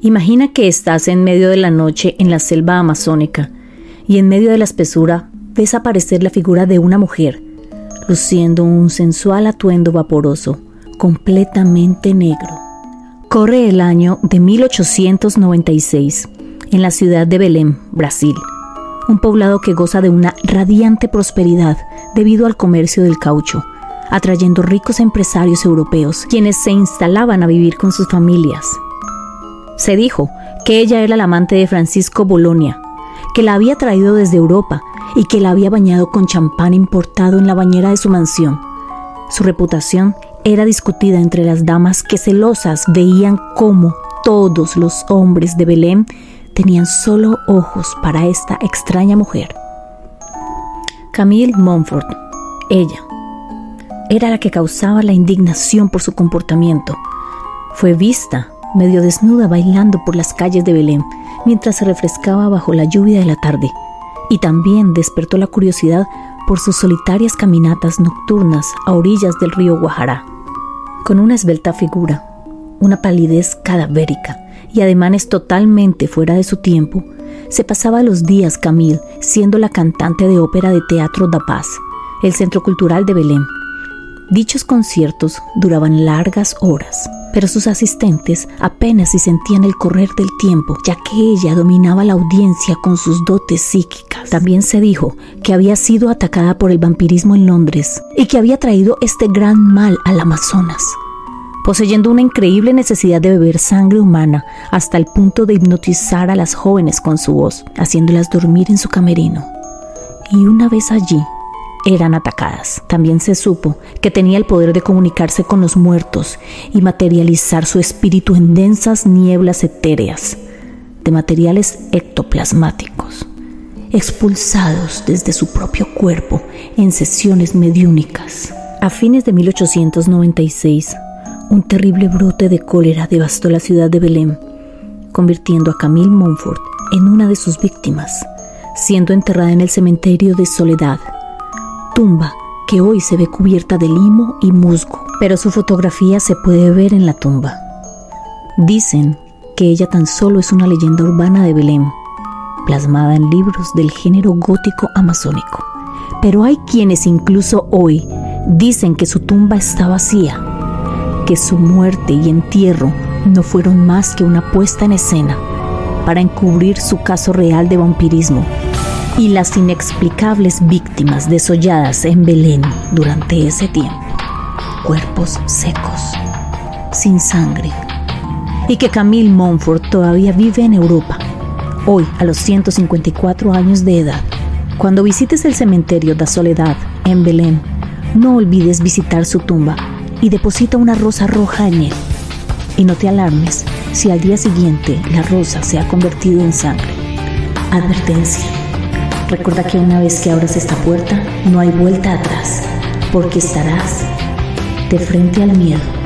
Imagina que estás en medio de la noche en la selva amazónica y en medio de la espesura ves aparecer la figura de una mujer, luciendo un sensual atuendo vaporoso, completamente negro. Corre el año de 1896 en la ciudad de Belém, Brasil, un poblado que goza de una radiante prosperidad debido al comercio del caucho, atrayendo ricos empresarios europeos, quienes se instalaban a vivir con sus familias. Se dijo que ella era la amante de Francisco Bolonia, que la había traído desde Europa y que la había bañado con champán importado en la bañera de su mansión. Su reputación era discutida entre las damas que celosas veían cómo todos los hombres de Belén tenían solo ojos para esta extraña mujer. Camille Montfort, ella, era la que causaba la indignación por su comportamiento. Fue vista medio desnuda bailando por las calles de Belén mientras se refrescaba bajo la lluvia de la tarde, y también despertó la curiosidad por sus solitarias caminatas nocturnas a orillas del río Guajará. Con una esbelta figura, una palidez cadavérica y ademanes totalmente fuera de su tiempo, se pasaba los días Camille siendo la cantante de ópera de Teatro da Paz, el centro cultural de Belén. Dichos conciertos duraban largas horas, pero sus asistentes apenas si sentían el correr del tiempo, ya que ella dominaba la audiencia con sus dotes psíquicas. También se dijo que había sido atacada por el vampirismo en Londres y que había traído este gran mal al Amazonas poseyendo una increíble necesidad de beber sangre humana hasta el punto de hipnotizar a las jóvenes con su voz, haciéndolas dormir en su camerino. Y una vez allí, eran atacadas. También se supo que tenía el poder de comunicarse con los muertos y materializar su espíritu en densas nieblas etéreas, de materiales ectoplasmáticos, expulsados desde su propio cuerpo en sesiones mediúnicas. A fines de 1896, un terrible brote de cólera devastó la ciudad de Belém, convirtiendo a Camille Montfort en una de sus víctimas, siendo enterrada en el cementerio de Soledad, tumba que hoy se ve cubierta de limo y musgo, pero su fotografía se puede ver en la tumba. Dicen que ella tan solo es una leyenda urbana de Belém, plasmada en libros del género gótico amazónico. Pero hay quienes incluso hoy dicen que su tumba está vacía que su muerte y entierro no fueron más que una puesta en escena para encubrir su caso real de vampirismo y las inexplicables víctimas desolladas en Belén durante ese tiempo. Cuerpos secos, sin sangre. Y que Camille Montfort todavía vive en Europa, hoy a los 154 años de edad. Cuando visites el cementerio de Soledad en Belén, no olvides visitar su tumba y deposita una rosa roja en él. Y no te alarmes si al día siguiente la rosa se ha convertido en sangre. Advertencia. Recuerda que una vez que abras esta puerta, no hay vuelta atrás, porque estarás de frente al miedo.